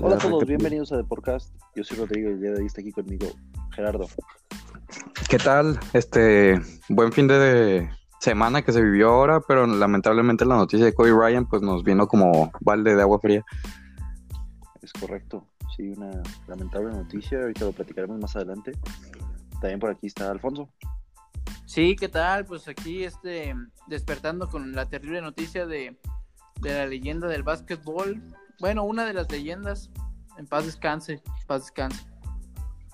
Hola a todos, bienvenidos a The Podcast. Yo soy Rodrigo y el día de hoy está aquí conmigo Gerardo. ¿Qué tal? Este buen fin de semana que se vivió ahora, pero lamentablemente la noticia de Kobe Bryant pues nos vino como balde de agua fría. Es correcto, sí, una lamentable noticia, ahorita lo platicaremos más adelante. También por aquí está Alfonso. Sí, ¿qué tal? Pues aquí este despertando con la terrible noticia de, de la leyenda del básquetbol. Bueno, una de las leyendas. En paz descanse, en paz descanse.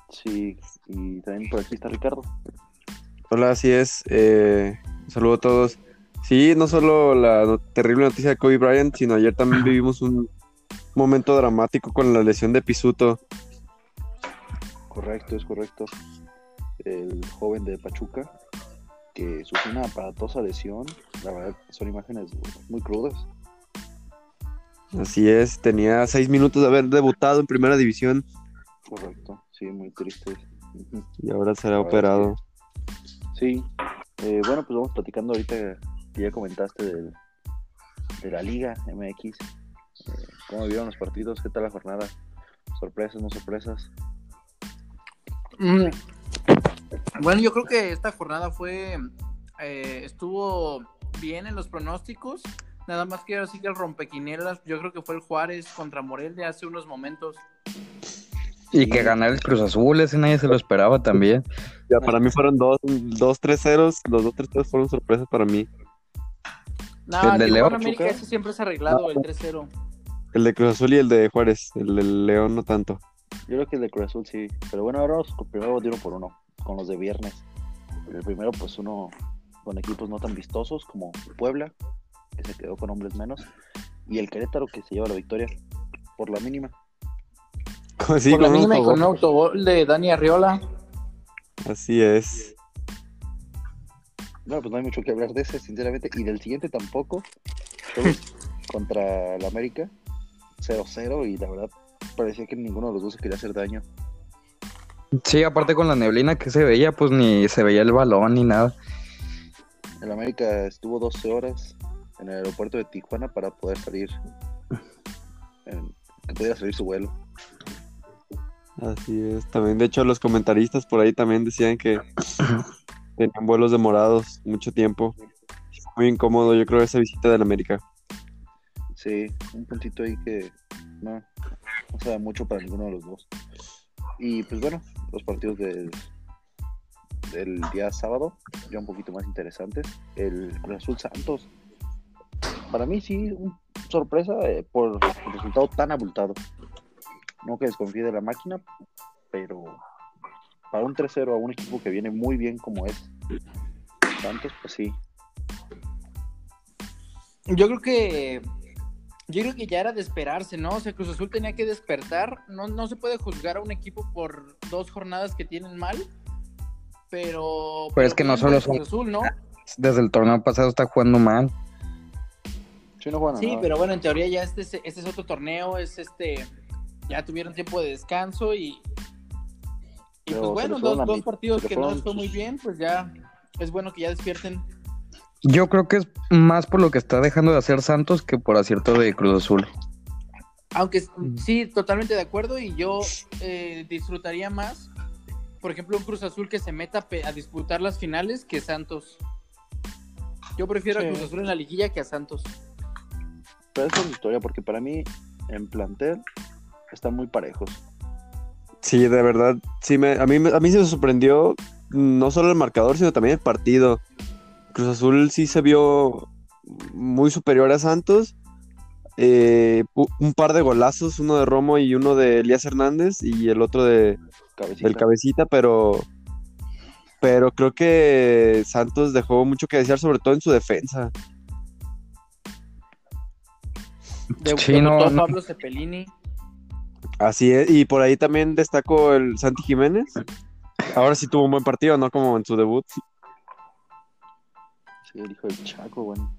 Sí, y también por aquí está Ricardo. Hola, así es. Eh, un saludo a todos. Sí, no solo la no- terrible noticia de Kobe Bryant, sino ayer también vivimos un momento dramático con la lesión de Pisuto. Correcto, es correcto. El joven de Pachuca que sufrió una aparatosa lesión. La verdad, son imágenes muy crudas. Así es, tenía seis minutos de haber debutado en primera división Correcto, sí, muy triste. Y ahora será operado. Sí, eh, bueno, pues vamos platicando ahorita que ya comentaste del- de la Liga MX. Eh, ¿Cómo vieron los partidos? ¿Qué tal la jornada? ¿Sorpresas, no sorpresas? Mm. Bueno, yo creo que esta jornada fue. eh, estuvo bien en los pronósticos. Nada más que ahora sí que el rompequinielas. Yo creo que fue el Juárez contra Morel de hace unos momentos. Y que ganar el Cruz Azul, ese nadie se lo esperaba también. Ya, para mí fueron dos, dos tres ceros, los dos tres ceros fueron sorpresas para mí. No, El de León, América ese siempre es arreglado, el 3-0. El de Cruz Azul y el de Juárez, el del León no tanto. Yo creo que el de Cruz Azul sí. Pero bueno, ahora vamos con- primero de uno por uno, con los de viernes. El primero, pues uno con equipos no tan vistosos como Puebla, que se quedó con hombres menos, y el Querétaro, que se lleva la victoria por la mínima. Sí, Por la mínima y con un autogol. de Dani Arriola. Así es. Bueno, pues no hay mucho que hablar de ese, sinceramente, y del siguiente tampoco. Contra el América, 0-0, y la verdad parecía que ninguno de los dos se quería hacer daño. Sí, aparte con la neblina que se veía, pues ni se veía el balón ni nada. El América estuvo 12 horas en el aeropuerto de Tijuana para poder salir, en- que pudiera salir su vuelo. Así es. También, de hecho, los comentaristas por ahí también decían que tenían vuelos demorados mucho tiempo. Muy incómodo, yo creo, esa visita del América. Sí, un puntito ahí que no, no sabe mucho para ninguno de los dos. Y pues bueno, los partidos del, del día sábado, ya un poquito más interesantes. El Cruz Azul Santos. Para mí sí, un- sorpresa eh, por el resultado tan abultado. No que desconfíe de la máquina, pero para un 3-0 a un equipo que viene muy bien como es Santos, pues sí. Yo creo que yo creo que ya era de esperarse, ¿no? O sea, Cruz Azul tenía que despertar. No, no se puede juzgar a un equipo por dos jornadas que tienen mal. Pero. Pero es que no solo son- Cruz Azul, ¿no? Desde el torneo pasado está jugando mal. Sí, no juegan a Sí, nada. pero bueno, en teoría ya este, es- este es otro torneo, es este. Ya tuvieron tiempo de descanso y. Y Pero pues bueno, dos, partidos que no fueron les fue muy bien, pues ya es bueno que ya despierten. Yo creo que es más por lo que está dejando de hacer Santos que por acierto de Cruz Azul. Aunque sí, totalmente de acuerdo y yo eh, disfrutaría más, por ejemplo, un Cruz Azul que se meta a disputar las finales que Santos. Yo prefiero Sí. a Cruz Azul en la liguilla que a Santos. Pero esa es historia, porque para mí, en plantel, están muy parejos. Sí, de verdad, sí me, a mí, a mí se me sorprendió no solo el marcador, sino también el partido. Cruz Azul sí se vio muy superior a Santos. Eh, un par de golazos, uno de Romo y uno de Elías Hernández y el otro de, Cabecita. del cabecita, pero, pero creo que Santos dejó mucho que desear, sobre todo en su defensa. De, Sí, debutó no, no. Pablo Cepelini. Así es, y por ahí también destaco el Santi Jiménez. Ahora sí tuvo un buen partido, no como en su debut. Sí, el hijo del Chaco, bueno.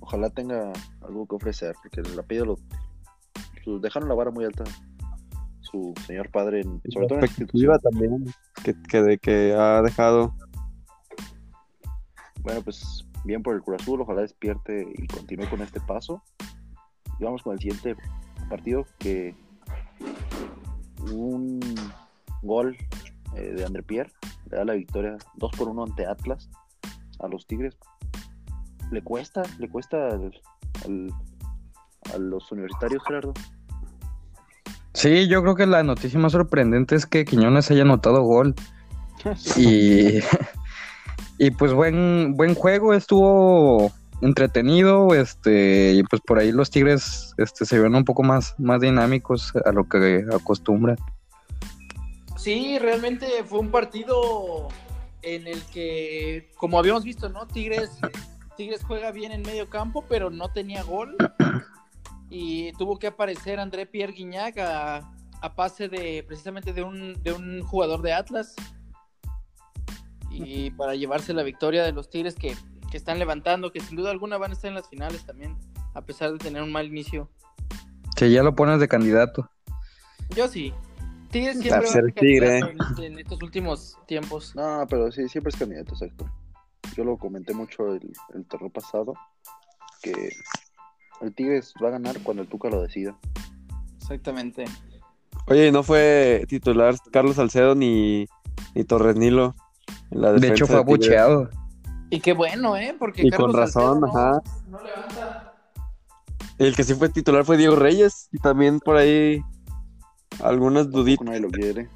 Ojalá tenga algo que ofrecer, porque el apellido lo. su- dejaron la vara muy alta. Su señor padre, en- sobre todo en la expectativa institución. también que, que, de- que ha dejado. Bueno, pues bien por el Cruz Azul, ojalá despierte y continúe con este paso. Y vamos con el siguiente partido que un gol eh, de André Pierre, le da la victoria 2 por 1 ante Atlas a los Tigres. Le cuesta, le cuesta al- al- a los universitarios, Gerardo. Sí, yo creo que la noticia más sorprendente es que Quiñones haya anotado gol. Y, y pues buen, buen juego, estuvo entretenido, este, y pues por ahí los Tigres este, se vieron un poco más, más dinámicos a lo que acostumbran. Sí, realmente fue un partido en el que, como habíamos visto, ¿no? Tigres, Tigres juega bien en medio campo, pero no tenía gol. Y tuvo que aparecer André Pierre Guignac a, a pase de precisamente de un, de un jugador de Atlas. Y para llevarse la victoria de los Tigres que, que están levantando, que sin duda alguna van a estar en las finales también, a pesar de tener un mal inicio. Si ya lo pones de candidato. Yo sí. Tigres siempre va a ser el Tigre. en, este- en estos últimos tiempos. No, pero sí, siempre es candidato, exacto. Yo lo comenté mucho el, el torneo pasado, que el Tigres va a ganar cuando el Tuca lo decida. Exactamente. Oye, ¿y no fue titular Carlos Salcedo ni, ni Torres Nilo en la De hecho, fue abucheado. Y qué bueno, ¿eh? Porque Y Carlos con razón, Salcedo ajá. no levanta. El que sí fue titular fue Diego Reyes y también por ahí algunas duditas. nadie lo quiere.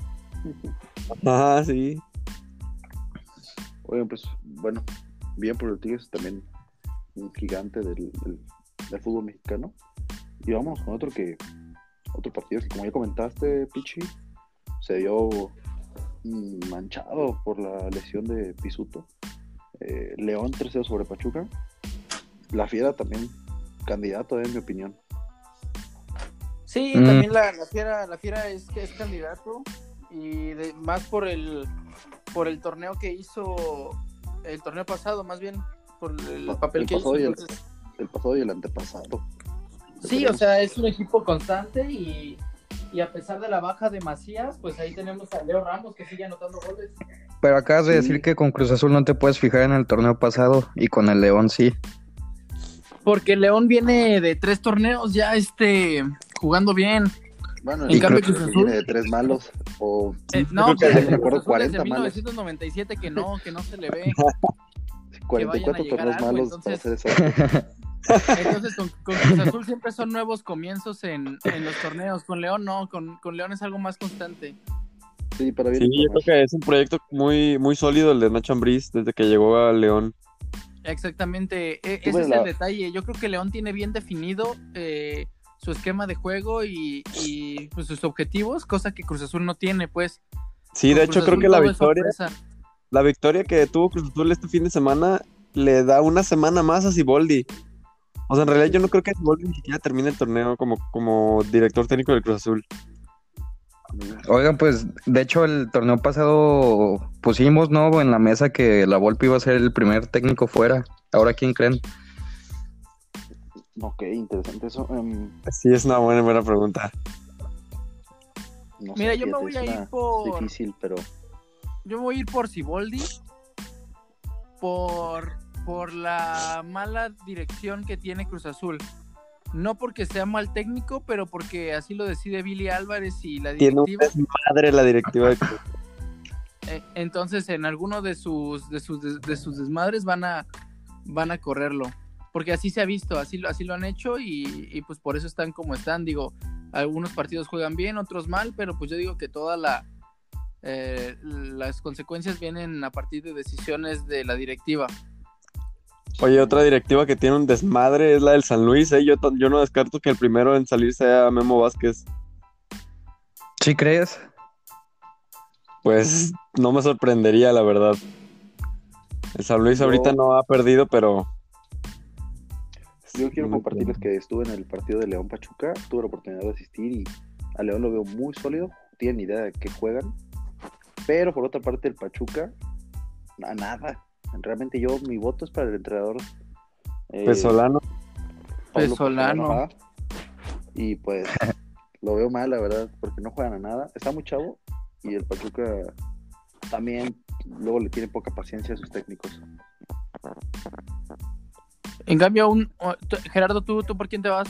Ajá, sí. Oigan, pues, bueno, bien por el Tigres, también un gigante del, del- del fútbol mexicano. Y vamos con otro que, otro partido que como ya comentaste, Pichi, se dio manchado por la lesión de Pisuto. Eh, León 3-0 sobre Pachuca. La Fiera también candidato, eh, en mi opinión. Sí, Mm. también la, la fiera, la fiera es que es candidato y de- más por el por el torneo que hizo el torneo pasado, más bien por el El papel que hizo. entonces- El pasado y el antepasado. sí, o sea, es un equipo constante y, y a pesar de la baja de Macías, pues ahí tenemos a Leo Ramos que sigue anotando goles. Pero acabas de Sí. decir que con Cruz Azul no te puedes fijar en el torneo pasado y con el León sí. Porque León viene de tres torneos ya este jugando bien. Bueno, En el cambio, Cruz Cruz Azul Azul- viene de tres malos o Eh, no, que me acuerdo Cruz Azul 40 desde malos. 1997 que no, que no se le ve. 44 llegar torneos algo, malos para hacer entonces- eso. Entonces con, con Cruz Azul siempre son nuevos comienzos en, en los torneos. Con León no, con, con León es algo más constante. Sí, para bien. Sí, yo creo que es un proyecto muy, muy sólido el de Nacho Ambriz desde que llegó a León. Exactamente, e- ese es la- el detalle. Yo creo que León tiene bien definido eh, su esquema de juego y, y, pues, sus objetivos, cosa que Cruz Azul no tiene, pues. Sí, de hecho Cruz creo Azul que la victoria, la victoria que tuvo Cruz Azul este fin de semana le da una semana más a Siboldi. O sea, en realidad yo no creo que Siboldi ni siquiera termine el torneo como, como director técnico del Cruz Azul. Oigan, pues de hecho el torneo pasado pusimos, ¿no? En la mesa que la Volpe iba a ser el primer técnico fuera. Ahora, ¿quién creen? Ok, interesante eso. Em, Sí, es una buena, buena pregunta. no Mira, sé, yo me voy a ir por- es difícil, pero Yo voy a ir por Siboldi por, por la mala dirección que tiene Cruz Azul. No porque sea mal técnico, pero porque así lo decide Billy Álvarez y la Tiene un directiva. desmadre la directiva Eh, Entonces, en alguno de sus, de sus, de, de sus desmadres van a, van a correrlo. Porque así se ha visto, así, lo- así lo han hecho y, y, pues por eso están como están. Digo, algunos partidos juegan bien, otros mal, pero pues yo digo que toda la eh, las consecuencias vienen a partir de decisiones de la directiva. Oye, otra directiva que tiene un desmadre es la del San Luis, ¿eh? Yo, no descarto que el primero en salir sea Memo Vázquez. ¿Sí crees? Pues no me sorprendería, la verdad. El San Luis Yo- ahorita no ha perdido, pero yo quiero No compartirles creo. que estuve en el partido de León Pachuca, tuve la oportunidad de asistir y a León lo veo muy sólido, tienen idea de qué juegan, pero por otra parte el Pachuca, a nada. Realmente yo, mi voto es para el entrenador eh, Pesolano. Pablo Pesolano. Y pues lo veo mal, la verdad, porque no juegan a nada. Está muy chavo y el Pachuca también luego le tiene poca paciencia a sus técnicos. En cambio, un, o- tú- Gerardo, ¿tú, ¿tú por quién te vas?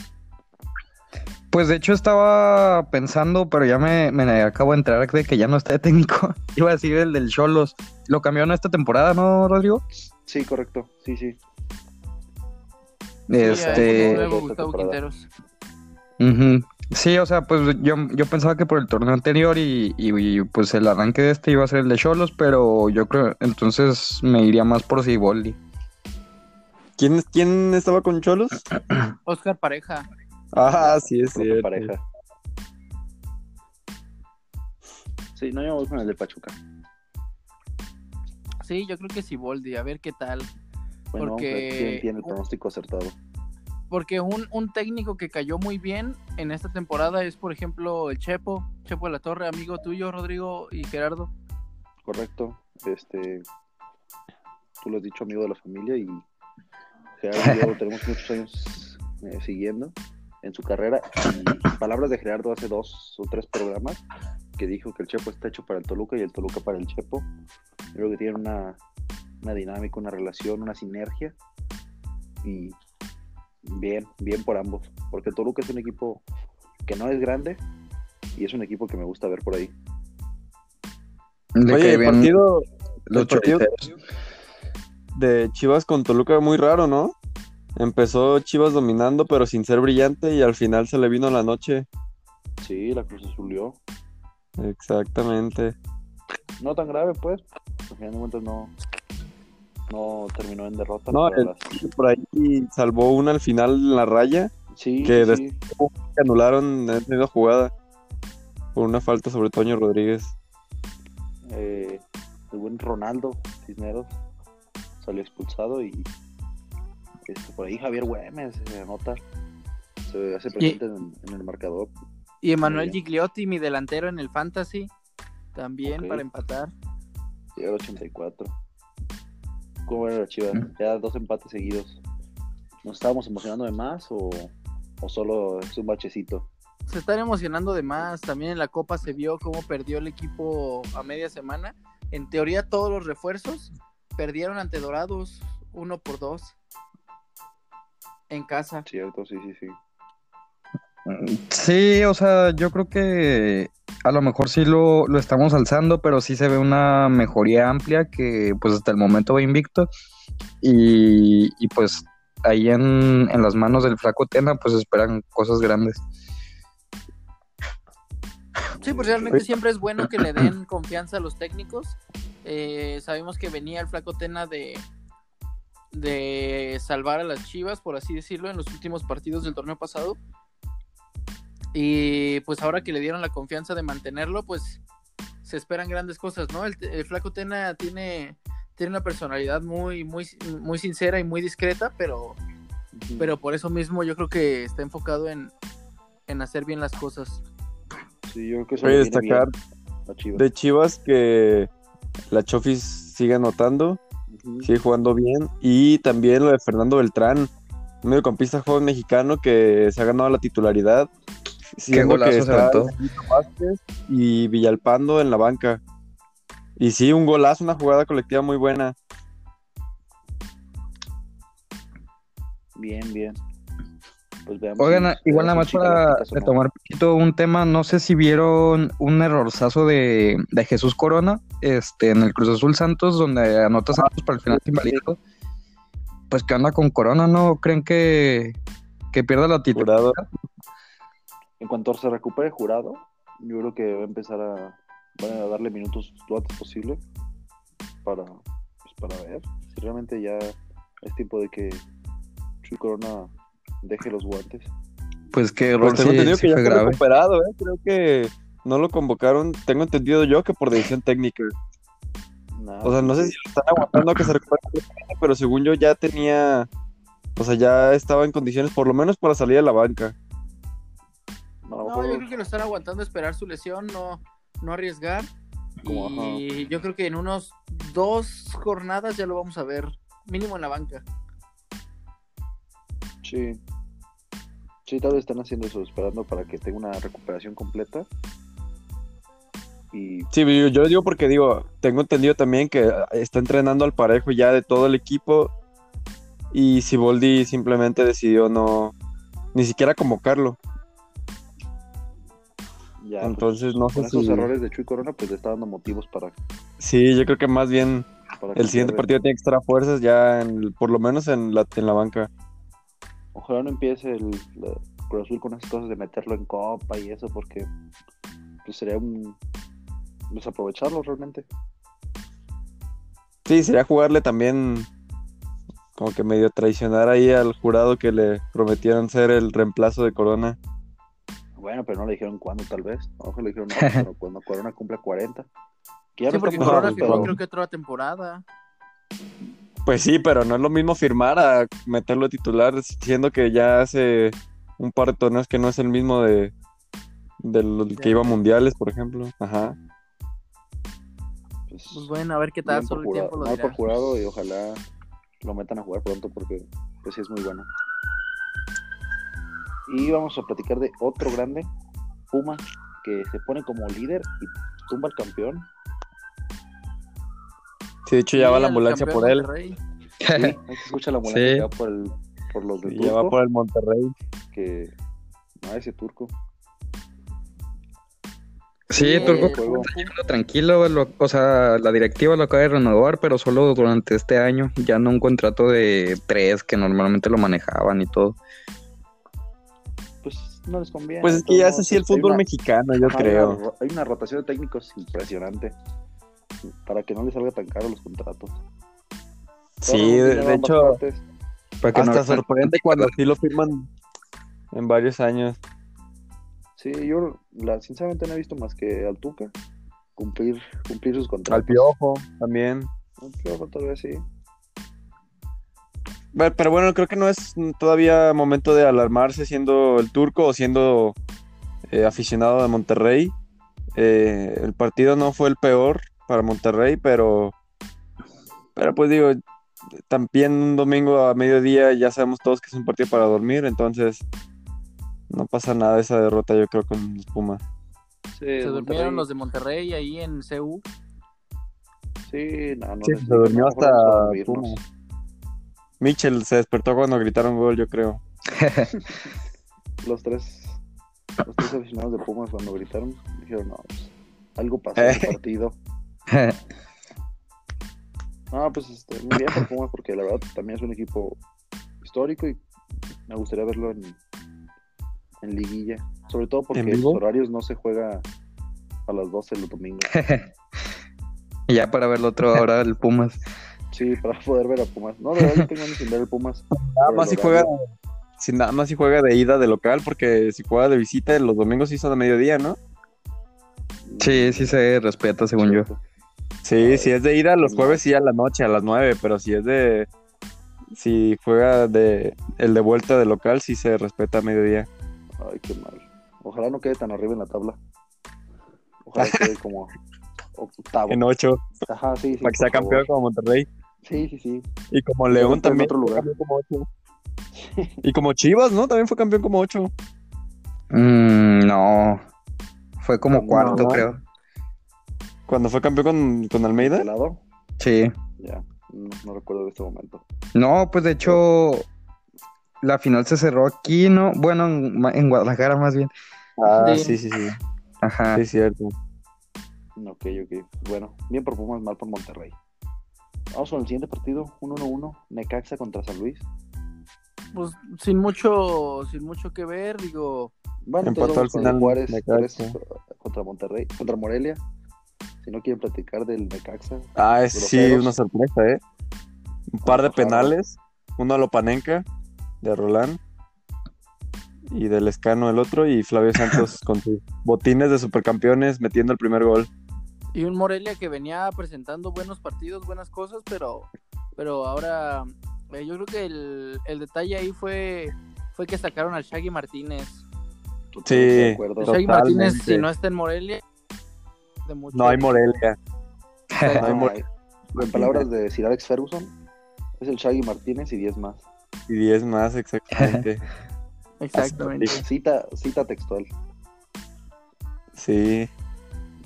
Pues de hecho estaba pensando, pero ya me, me acabo de enterar de que ya no está de técnico. Iba a decir el del Cholos. Lo cambiaron esta temporada, ¿no, Rodrigo? Sí, correcto. Sí, sí. Este. Nuevo Gustavo Quinteros. Sí, o sea, pues yo, yo pensaba que por el torneo anterior y, y, pues el arranque de este iba a ser el de Cholos, pero yo creo, entonces me iría más por Siboldi. ¿Quién, ¿Quién estaba con Cholos? Oscar Pareja. Ah, sí, es cierto. pareja. Sí, no llevamos con el de Pachuca. Sí, yo creo que Siboldi, a ver qué tal. Bueno, vamos a ver Porque- quién tiene el pronóstico acertado. Porque un, un técnico que cayó muy bien en esta temporada es, por ejemplo, el Chepo, Chepo de la Torre, amigo tuyo, Rodrigo y Gerardo. Correcto. Este, tú lo has dicho, amigo de la familia, y Gerardo y yo tenemos muchos años eh, siguiendo en su carrera. Y palabras de Gerardo hace dos o tres programas que dijo que el Chepo está hecho para el Toluca y el Toluca para el Chepo. Creo que tienen una, una dinámica, una relación, una sinergia. Y bien, bien por ambos. Porque el Toluca es un equipo que no es grande y es un equipo que me gusta ver por ahí. Oye, el partido, los el partido de Chivas con Toluca muy raro, ¿no? Empezó Chivas dominando, pero sin ser brillante, y al final se le vino la noche. Sí, la Cruz Azulió. Exactamente. No tan grave, pues. Al final de cuentas no, no terminó en derrota. No, pero el- las- Por ahí salvó una al final en la raya, Sí, que sí, anularon en esa jugada por una falta sobre Toño Rodríguez. eh, el buen Ronaldo Cisneros salió expulsado y este, por ahí Javier Güemes se anota. Se hace presente en, en el marcador. Y Emanuel Gigliotti, mi delantero en el Fantasy, también para empatar. Llega al 84. ¿Cómo era la Chivas? Mm. Ya dos empates seguidos. ¿Nos estábamos emocionando de más o, o solo es un bachecito? Se están emocionando de más. También en la Copa se vio cómo perdió el equipo a media semana. En teoría, todos los refuerzos perdieron ante Dorados uno por dos en casa. Cierto, sí, sí, sí. Sí, o sea, yo creo que a lo mejor sí lo, lo estamos alzando, pero sí se ve una mejoría amplia que pues hasta el momento va invicto. Y, y, pues ahí en, en las manos del flaco Tena pues esperan cosas grandes. Sí, pues realmente siempre es bueno que le den confianza a los técnicos. Eh, sabemos que venía el flaco Tena de, de salvar a las Chivas, por así decirlo, en los últimos partidos del torneo pasado. Y pues ahora que le dieron la confianza de mantenerlo, pues se esperan grandes cosas, ¿no? El, el flaco Tena tiene, tiene una personalidad muy, muy, muy sincera y muy discreta, pero, pero por eso mismo yo creo que está enfocado en, en hacer bien las cosas. Sí, yo creo que eso Voy a le viene destacar bien a Chivas. de Chivas que la Chofis sigue anotando, Sigue jugando bien. Y también lo de Fernando Beltrán, un mediocampista joven mexicano que se ha ganado la titularidad. siendo golazo se aventó. Y Villalpando en la banca. Y sí, un golazo, una jugada colectiva muy buena. Bien, bien. Pues veamos. Oigan, si- igual nada más para retomar un poquito un tema, no sé si vieron un errorzazo de, de Jesús Corona este, en el Cruz Azul Santos, donde anota Santos para el final de invalidado. Pues qué onda con Corona, ¿no? ¿Creen que, que pierda la titularidad? En cuanto se recupere jurado, yo creo que va a empezar a, van a darle minutos lo antes posible para, pues, para ver si realmente ya es tiempo de que Chuy Corona deje los guantes. Pues qué error Pues sí- que ya fue está grave. recuperado, ¿eh? Creo que no lo convocaron. Tengo entendido yo que por decisión técnica. Nada, O sea, no sé si lo están aguantando a que se recupere, completamente, pero según yo ya tenía. O sea, ya estaba en condiciones, por lo menos para salir a la banca. lo No, mejor- yo creo que lo están aguantando esperar su lesión, no, no arriesgar. Como, y yo creo que en unos dos jornadas ya lo vamos a ver, mínimo en la banca. Sí. Sí, tal vez están haciendo eso, esperando para que tenga una recuperación completa. Y Sí, yo, yo lo digo porque digo, tengo entendido también que está entrenando al parejo ya de todo el equipo. Y Siboldi simplemente decidió no. Ni siquiera convocarlo. Ya, pues, Entonces, no sé con esos si... errores de Chuy Corona, pues le está dando motivos para. Sí, yo creo que más bien para el siguiente confiar partido tiene que estar a fuerzas ya, en- por lo menos en la, en la banca. Ojalá no empiece el la Cruz Azul con esas cosas de meterlo en copa y eso, porque pues sería un desaprovecharlo realmente. Sí, sería jugarle también como que medio traicionar ahí al jurado que le prometieron ser el reemplazo de Corona. Bueno, pero no le dijeron cuándo, tal vez. A mejor le dijeron, no, pero cuando Corona cumpla 40. Que ya Sí, no porque Corona firmó pero- creo que otra temporada. Pues sí, pero no es lo mismo firmar a meterlo de titular, siendo que ya hace un par de torneos que no es el mismo de del que iba a mundiales, por ejemplo. Ajá. Pues, bueno, a ver qué tal, solo el tiempo lo mal dirá. por jurado y ojalá lo metan a jugar pronto porque pues sí es muy bueno. Y vamos a platicar de otro grande, Puma, que se pone como líder y tumba al campeón. Sí, de hecho ya Sí, va la ambulancia por él. Sí, se escucha la ambulancia Sí. ya por, el, por los de Y ya va Turco, por el Monterrey. que no ese turco. Sí, Turco juego. tranquilo, tranquilo, lo- o sea, la directiva lo acaba de renovar, pero solo durante este año, ya no un contrato de tres que normalmente lo manejaban y todo. Pues no les conviene. Pues es que ya es así el fútbol una- mexicano, yo Ajá, creo. Hay una, hay una rotación de técnicos impresionante para que no les salga tan caro los contratos. Sí, de, hecho. Para que no- hasta sorprende cuando así lo firman en varios años. Sí, yo la, sinceramente no he visto más que al Tuca cumplir, cumplir sus contratos. Al Piojo también. Al Piojo tal vez sí. Pero bueno, creo que no es todavía momento de alarmarse siendo el turco o siendo eh, aficionado de Monterrey. Eh, el partido no fue el peor para Monterrey, pero, pero pues digo, también un domingo a mediodía ya sabemos todos que es un partido para dormir, entonces no pasa nada esa derrota yo creo con los Pumas. Sí, Se durmieron Monterrey- los de Monterrey ahí en CU. Sí, no, no Sí, se durmió hasta. Pumas. Mitchell se despertó cuando gritaron gol, yo creo. Los tres, los tres aficionados de Pumas cuando gritaron dijeron, no, pues, algo pasó en el Eh. partido. No, pues este, muy bien por Pumas porque la verdad también es un equipo histórico y me gustaría verlo en, en liguilla. Sobre todo porque ¿En los horarios no se juega a las 12 los domingos. Y ya para verlo otro ahora el Pumas. Sí, para poder ver a Pumas. No, de verdad yo tengo ganas de ver el Pumas. Nada más el si juega, horario. si nada más si juega de ida de local, porque si juega de visita los domingos sí son a mediodía, ¿no? Sí, sí se respeta según yo. Sí, si es de ida los no. jueves sí a la noche, a las nueve, pero si es de si juega de el de vuelta de local sí se respeta a mediodía. Ay, qué mal. Ojalá no quede tan arriba en la tabla. Ojalá quede como octavo. En ocho, Ajá, sí, sí. para que sea favor. campeón como Monterrey. Sí, sí, sí. Y como León esté en también otro lugar. campeón como ocho. Y como Chivas, ¿no? También fue campeón como ocho. Mm, no, fue como No, cuarto, no. creo. Cuando fue campeón con, con Almeida. ¿De lado? Sí. Ya, no, no recuerdo de este momento. No, pues de hecho, la final se cerró aquí, ¿no? Bueno, en, en Guadalajara más bien. Ah, Sí. sí, sí, sí. Ajá. Sí, es cierto. Ok, ok. Bueno, bien por Pumas, mal por Monterrey. Vamos con el siguiente partido, 1-1-1, Necaxa contra San Luis. Pues sin mucho, sin mucho que ver, digo, Bueno, Empató al final Juárez Necaxa. 3 contra Monterrey, contra Morelia. Si no quieren platicar del Necaxa, Ah, es sí, una sorpresa, ¿eh? Un par de penales, uno a Lopanenka, de Roland, y del Escano el otro, y Flavio Santos con sus botines de supercampeones metiendo el primer gol. y un Morelia que venía presentando buenos partidos, buenas cosas, pero, pero ahora eh, yo creo que el, el detalle ahí fue, fue que sacaron al Shaggy Martínez. Sí. de acuerdo. El Shaggy. Martínez, si no está en Morelia, de mucho. No hay Morelia. No, hay Mor- hay- en palabras de Sir Alex Ferguson, es el Shaggy Martínez y 10 más. Y 10 más, exactamente. Exactamente. Cita, cita textual. Sí.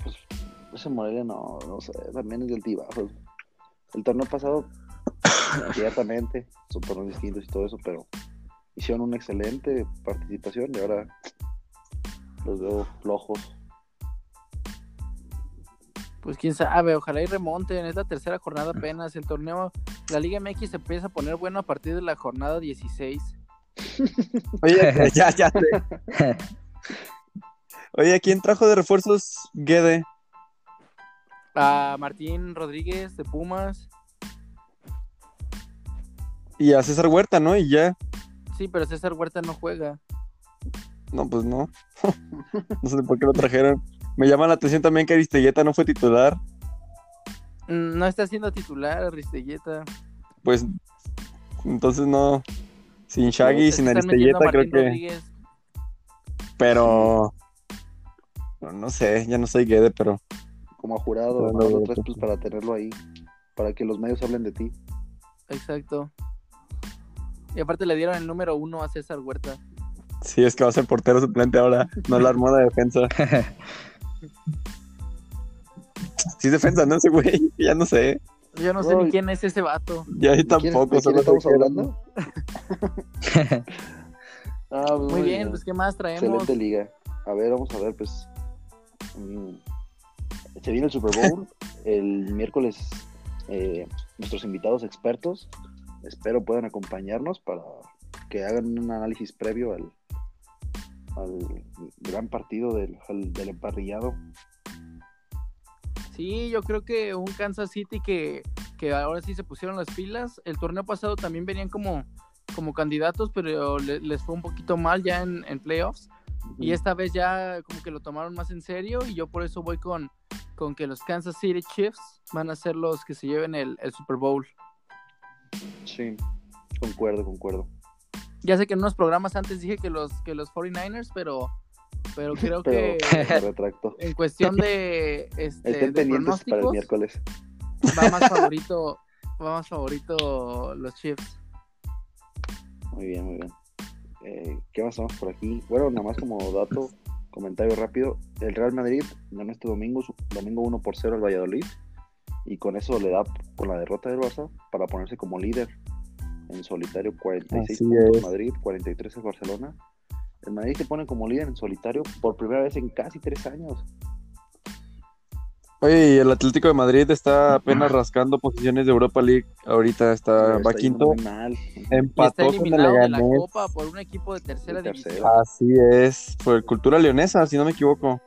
Pues ese Morelia no, no sé, también es del tibajo. El torneo pasado, ciertamente, son torneos distintos y todo eso, pero hicieron una excelente participación y ahora los veo flojos. Pues quién sabe, ojalá y remonten. Es la tercera jornada apenas. El torneo, la Liga MX se empieza a poner bueno a partir de la jornada 16. Oye, ya, ya. sé. Oye, ¿quién trajo de refuerzos Guede? A Martín Rodríguez de Pumas. Y a César Huerta, ¿no? Y ya. Sí, pero César Huerta no juega. No, pues no. no sé por qué lo trajeron. Me llama la atención también que Aristelleta no fue titular. No está siendo titular Aristelleta. Pues entonces no. Sin Shaggy, Es que sin Aristelleta, creo que. Rodríguez. Pero. No, no sé, ya no soy Guede, pero. Como a jurado, No, no, pues para tenerlo ahí. Para que los medios hablen de ti. Exacto. Y aparte le dieron el número uno a César Huerta. Sí, es que va a ser portero suplente ahora. No la armó de defensa. Sí, es defensa, no ese güey. Ya no sé. Yo no sé ni quién es ese vato. Ya ahí ¿De quién- tampoco. ¿De quién solo estamos hablando? Ah, pues, Muy bien, pues ¿qué más traemos? Excelente liga. A ver, vamos a ver, pues. mm, Se viene el Super Bowl. el miércoles, eh, nuestros invitados expertos, espero puedan acompañarnos para que hagan un análisis previo al, al gran partido del, al- del emparrillado. Sí, yo creo que un Kansas City que, que ahora sí se pusieron las pilas. El torneo pasado también venían como, como candidatos, pero le- les fue un poquito mal ya en, en playoffs. Y esta vez ya como que lo tomaron más en serio y yo por eso voy con, con que los Kansas City Chiefs van a ser los que se lleven el, el Super Bowl. Sí, concuerdo, concuerdo. Ya sé que en unos programas antes dije que los, que los 49ers, pero, pero creo Pero que retracto. en cuestión de, este, Estén de pendientes para el miércoles. va más favorito, va más favorito los Chiefs. Muy bien, muy bien. Eh, ¿Qué más por aquí? Bueno, nada más como dato, comentario rápido. El Real Madrid ganó este domingo, su- domingo 1 por 0 al Valladolid. Y con eso le da, con la derrota del Barça, para ponerse como líder en solitario 46 Así puntos es. Madrid, 43 el Barcelona. El Madrid se pone como líder en solitario por primera vez en casi tres años. Oye, y el Atlético de Madrid está apenas rascando posiciones de Europa League. Ahorita está, va quinto. Y está Empató con el de la. Copa por un equipo de tercera De división. Así es. Fue Cultura Leonesa, si no me equivoco.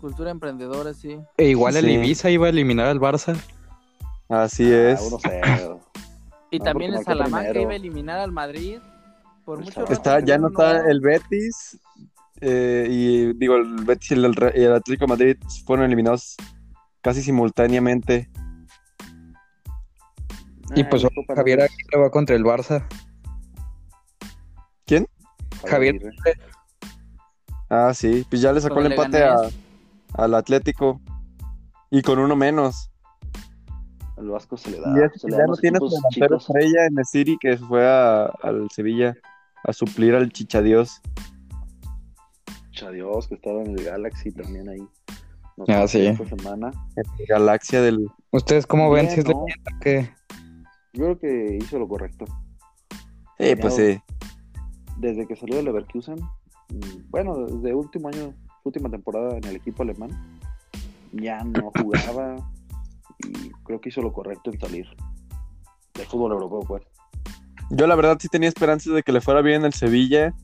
Cultura emprendedora, sí. E igual el Sí. Ibiza iba a eliminar al Barça. Así Ah, es. 1-0. Y No, también el Salamanca primero. iba a eliminar al Madrid. Por El mucho Está, ya no está el Betis. eh, y digo, el Betis y el, y el Atlético de Madrid fueron eliminados casi simultáneamente. Y Ah, pues Copa no Javier Aguirre va contra el Barça. Javier- Aguirre. Ah, sí. Pues ya le sacó el empate a- al Atlético. Y con uno menos. El Vasco se le Y da. es se que le ya no tiene su delantero estrella en el City que fue a- al Sevilla a suplir al Chichadios. Chadios, que estaba en el Galaxy también ahí. Nos Ah, sí. Esta semana. en Galaxia del. ¿Ustedes cómo ven? Si es o qué? Yo creo que hizo lo correcto. Sí, pues sí. Desde que salió de Leverkusen, mm, bueno, desde último año, última temporada en el equipo alemán, ya no jugaba y creo que hizo lo correcto en salir del fútbol europeo, pues. Yo la verdad sí tenía esperanzas de que le fuera bien el Sevilla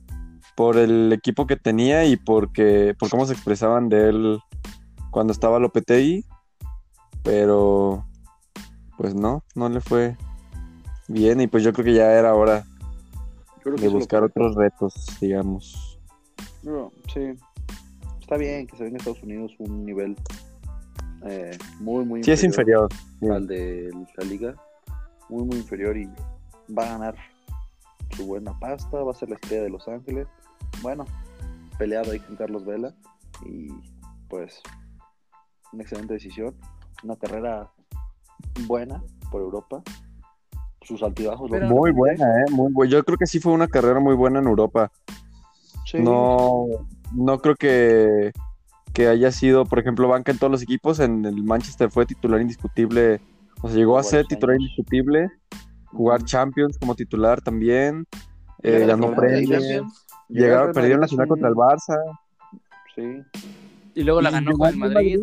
por el equipo que tenía y porque por cómo se expresaban de él cuando estaba Lopetegui, pero pues no, no le fue bien y pues yo creo que ya era hora de buscar otros retos, digamos. No, sí. Está bien que se venga a Estados Unidos un nivel eh, muy, muy Sí es inferior. al de la liga. Muy, muy inferior y va a ganar su buena pasta. Va a ser la estrella de Los Ángeles. Bueno, peleado ahí con Carlos Vela. Y pues, una excelente decisión. Una carrera buena por Europa. Sus altibajos. Pero- Muy buena, ¿eh? Muy buena. Yo creo que sí fue una carrera muy buena en Europa. Sí, No, no creo que, que haya sido, por ejemplo, banca en todos los equipos. En el Manchester fue titular indiscutible. O sea, llegó a ser titular indiscutible. Jugar Champions como titular también. eh, ganó premios. Llegaron, perdieron la final contra el Barça. Sí. Y luego la Y ganó con el Madrid.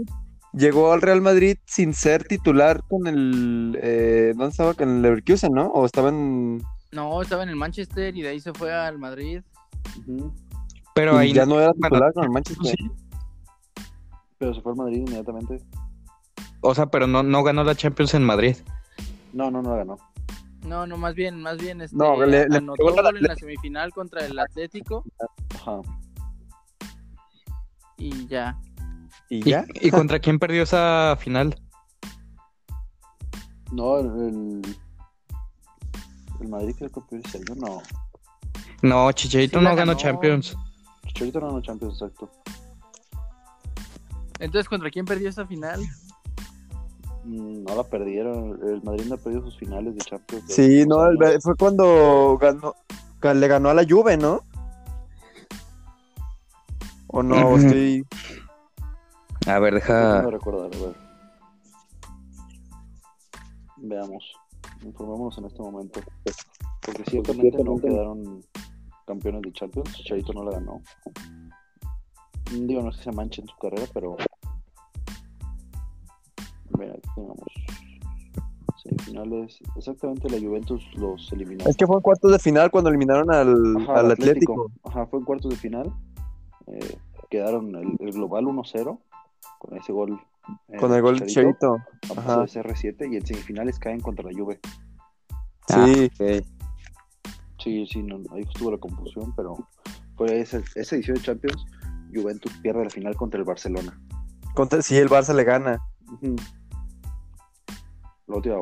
llegó al Real Madrid sin ser titular con el. Eh, ¿Dónde estaba? Con el Leverkusen, ¿no? O estaba en. No, estaba en el Manchester y de ahí se fue al Madrid. Pero y ahí ya no era titular con el Manchester. Sí. Pero se fue al Madrid inmediatamente. O sea, pero no, no ganó la Champions en Madrid. No, no, no la ganó. No, no, más bien, más bien, este, No, le- le anotó gol en la semifinal contra el Atlético Ajá. y ya. ¿Y ¿Y, ya? y contra quién perdió esa final? No, el, el, el Madrid creo que campeón ese no. No, Chicharito Sí no ganó ganó. Champions. Chicharito no ganó Champions, exacto. Entonces, ¿contra quién perdió esa final? Mm, No la perdieron. El Madrid no ha perdido sus finales de Champions. Sí, no, el- fue cuando ganó, ga- le ganó a la Juve, ¿no? O no, estoy. A ver, deja. Déjame recordar, a ver. Veamos. Informémonos en este momento. Porque ciertamente no quedaron campeones de Champions. Chicharito no la ganó. Digo, no es que se manche en su carrera, pero. Mira, aquí tenemos. Semifinales. Exactamente, la Juventus los eliminó. Es que fue en cuartos de final cuando eliminaron al, Ajá, al Atlético. Ajá, fue en cuartos de final. Eh, quedaron el, el global 1-0 con ese gol. eh, Con el gol paso Ajá. de CR7 y en semifinales caen contra la Juve. Sí. Sí, sí, no, ahí estuvo la confusión, pero fue esa, esa edición de Champions. Juventus pierde la final contra el Barcelona. Contra- sí, el Barça le gana. Ujú. La última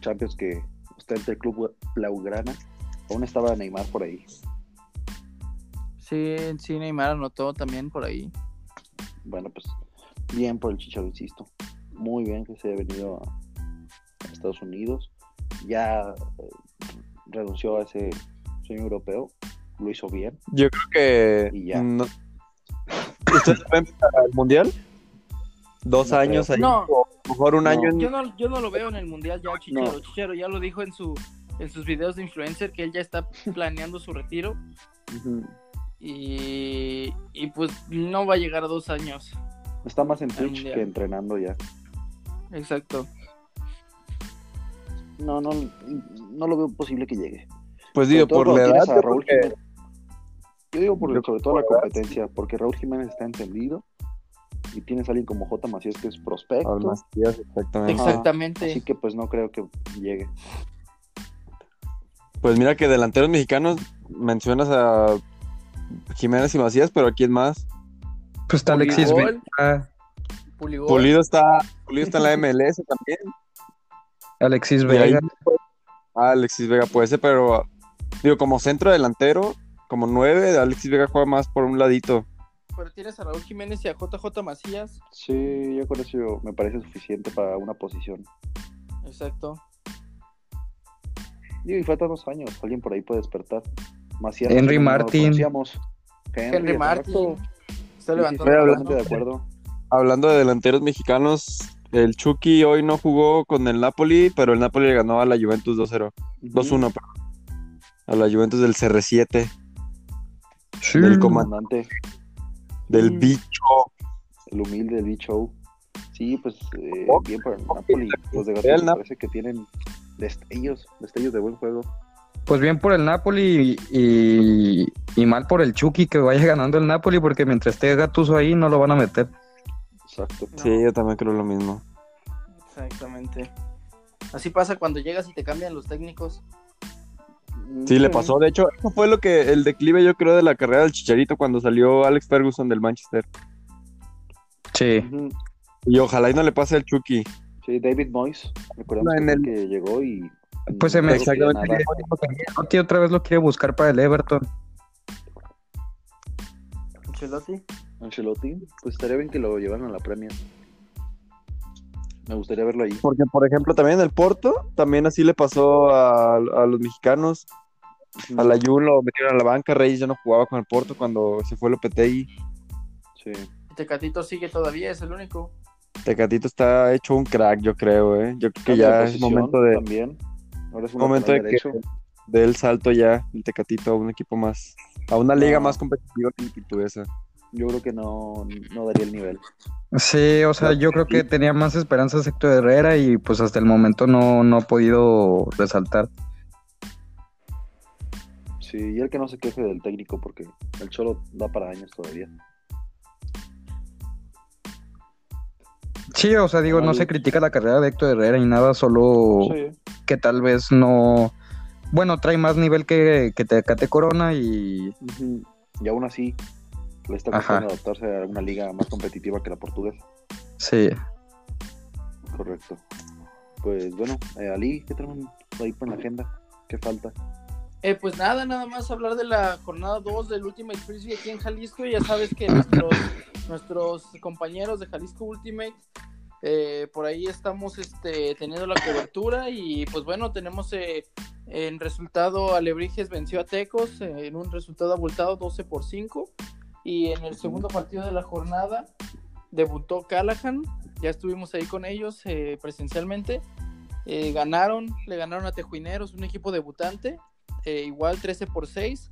Champions que está entre el club Blaugrana. Aún estaba Neymar por ahí. Sí, sí, Neymar anotó también por ahí. Bueno, pues bien por el Chicharo, insisto. Muy bien que se haya venido a, a Estados Unidos. Ya eh, renunció a ese sueño europeo. Lo hizo bien. Yo creo que. Y ya. no- ¿Ustedes ven para el mundial? Dos No años creo. ahí. No. O mejor un No. año en. Yo no, yo no lo veo en el Mundial ya, Chicharo. No. Chicharo ya lo dijo en su en sus videos de influencer que él ya está planeando su retiro y, y pues no va a llegar a dos años. Está más en Twitch que entrenando ya. Exacto. No, no, no lo veo posible que llegue. Pues digo, por la edad. a yo digo por, Yo sobre todo la competencia, porque Raúl Jiménez está entendido y tienes a alguien como J. Macías que es prospecto. Al Macías, exactamente. Exactamente. Así que pues no creo que llegue. Pues mira que delanteros mexicanos mencionas a Jiménez y Macías, pero ¿a quién más? Pues está Alexis. Vega. Puligol. Pulido está, Pulido está en la MLS también. Alexis ahí- Vega. Ah, Alexis Vega puede ser, pero digo, como centro delantero, como nueve, Alexis Vega juega más por un ladito. Pero tienes a Raúl Jiménez y a JJ Macías. Sí, yo con eso me parece suficiente para una posición. Exacto. Digo, y faltan dos años, alguien por ahí puede despertar. Macías Henry no Martin. Henry exacto. Martin. Está Sí, sí, hablando de acuerdo. Hablando de delanteros mexicanos, el Chucky hoy no jugó con el Napoli, pero el Napoli le ganó a la Juventus 2-0. 2-1, perdón. A la Juventus del CR7, Sí. del comandante, del bicho. el humilde show. Sí, pues eh, Oh, bien por el Napoli. Los de Gattuso Nap- parece que tienen destellos, destellos de buen juego. Pues bien por el Napoli y, y mal por el Chucky que vaya ganando el Napoli porque mientras esté Gatuso ahí no lo van a meter. Exacto. No. Sí, yo también creo lo mismo. Exactamente. Así pasa cuando llegas y te cambian los técnicos. Sí, le pasó. De hecho, eso fue lo que el declive, yo creo, de la carrera del Chicharito cuando salió Alex Ferguson del Manchester. Sí. Y ojalá y no le pase al Chucky. Sí, David Moyes, recordamos En que, el- que llegó y Pues se no me Exactamente. otra vez lo quiere buscar para el Everton. Ancelotti. Ancelotti, pues estaría bien que lo llevaran a la Premier. Me gustaría verlo ahí. Porque, por ejemplo, también en el Porto, también así le pasó a, a los mexicanos. A la Jun lo metieron a la banca, Reyes ya no jugaba con el Porto cuando se fue Lopetegui. Sí. Tecatito sigue todavía, es el único. Tecatito está hecho un crack, yo creo, ¿eh? Yo creo que ya es momento de, También. Ahora es un momento de que dé el salto ya, el Tecatito, a un equipo más, a una liga No. más competitiva que la portuguesa. Yo creo que no, no daría el nivel. Sí, o sea, yo creo que tenía más esperanzas Héctor Herrera y pues hasta el momento no, no ha podido resaltar. Sí, y el que no se queje del técnico porque el Cholo da para años todavía. Sí, o sea, digo, no se critica la carrera de Héctor Herrera y nada, solo Sí, que tal vez no... Bueno, trae más nivel que, que Tecate Corona y... Y aún así, le está costando adaptarse a una liga más competitiva que la portuguesa. Sí. Correcto. Pues bueno, eh, Ali, ¿qué tenemos ahí por la agenda? ¿Qué falta? Eh, pues nada, nada más hablar de la jornada 2 del Ultimate Frisbee aquí en Jalisco. Ya sabes que nuestros, nuestros compañeros de Jalisco Ultimate, eh, por ahí estamos este, teniendo la cobertura y pues bueno, tenemos eh, en resultado Alebrijes venció a Tecos eh, en un resultado abultado 12 por 5 y en el segundo partido de la jornada debutó Callahan, ya estuvimos ahí con ellos eh, presencialmente. Eh, ganaron, le ganaron a Tejuineros, un equipo debutante, eh, igual 13 por 6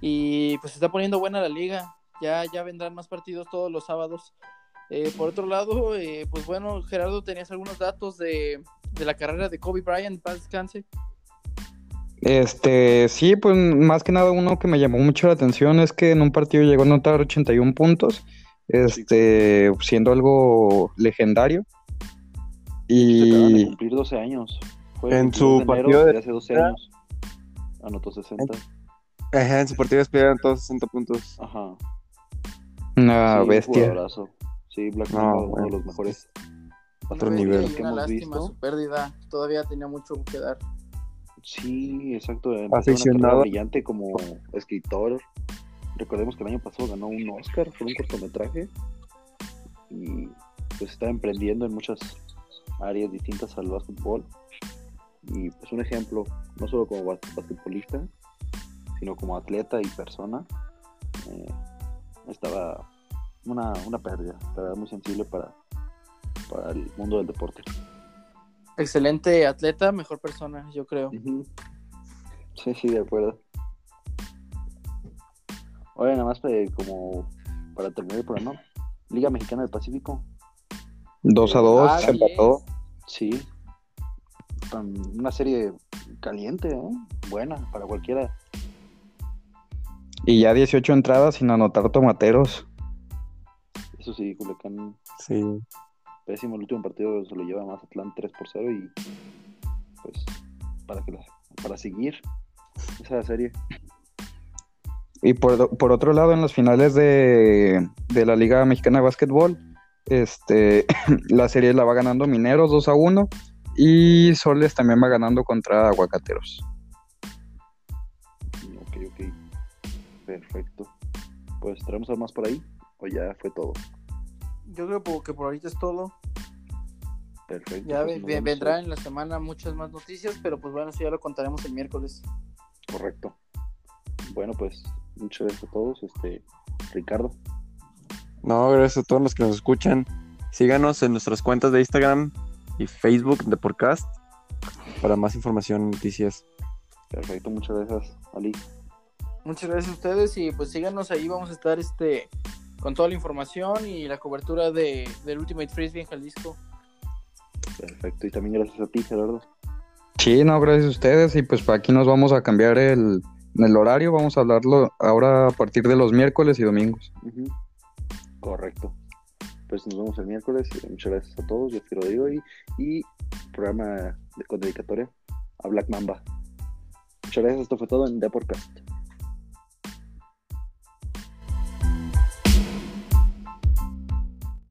y pues se está poniendo buena la liga. Ya, ya vendrán más partidos todos los sábados. Eh, por otro lado, pues bueno, Gerardo, tenías algunos datos de, de la carrera de Kobe Bryant, paz descanse. Este, sí, pues más que nada uno que me llamó mucho la atención es que en un partido llegó a anotar 81 puntos, este, siendo algo legendario. Se acaban de Y cumplir 12 años. Fue En el 22 su de partido enero de- de hace 12 años. Anotó 60. Ajá, en su partido despidieron todos 60 puntos. Ajá. una Sí, un bestia. Sí, Black No, Mamba, uno bueno. de los mejores. Otro nivel. y que hemos lástima visto. su pérdida, todavía tenía mucho que dar. Sí, exacto. una Aficionado. brillante como escritor. Recordemos que el año pasado ganó un Oscar por un cortometraje. Y pues está emprendiendo en muchas áreas distintas al básquetbol. Y pues un ejemplo, no solo como bas- basquetbolista, sino como atleta y persona. eh, estaba una, una pérdida, la verdad, muy sensible para, para el mundo del deporte. Excelente atleta, mejor persona, yo creo. Sí, sí, de acuerdo. Oye, nada más eh, como para terminar el programa, Liga Mexicana del Pacífico, 2 a 2, Ah, se empató. sí. Una serie caliente, ¿eh? Buena para cualquiera. Y ya 18 entradas sin anotar tomateros. Eso sí, Culiacán, Sí. Pésimo. El último partido se lo lleva Mazatlán 3 por 0 y pues para, que la- para seguir esa serie. Y por, por otro lado, en las finales de, de la Liga Mexicana de Básquetbol, este, la serie la va ganando Mineros 2 a 1 y Soles también va ganando contra Aguacateros. Ok, ok. Perfecto. Pues traemos algo más por ahí o ya fue todo. Yo creo que por ahorita es todo. Perfecto. Ya pues ve- vendrá en la semana muchas más noticias, pero pues bueno, eso ya lo contaremos el miércoles. Correcto. Bueno, pues muchas gracias a todos. Este, Ricardo. No, gracias a todos los que nos escuchan. Síganos en nuestras cuentas de Instagram y Facebook de Podcast para más información, noticias. Perfecto, muchas gracias, Ali. Muchas gracias a ustedes y pues síganos ahí, vamos a estar este con toda la información y la cobertura de, del Ultimate Frisbee en Jalisco. Perfecto. Y también gracias a ti, Gerardo. Sí, no, gracias a ustedes. Y pues para aquí nos vamos a cambiar el, el horario. Vamos a hablarlo ahora a partir de los miércoles y domingos. Correcto. Pues nos vemos el miércoles. y Muchas gracias a todos. Yo soy Rodrigo y, y programa de, con dedicatoria a Black Mamba. Muchas gracias. Esto fue todo en The Podcast.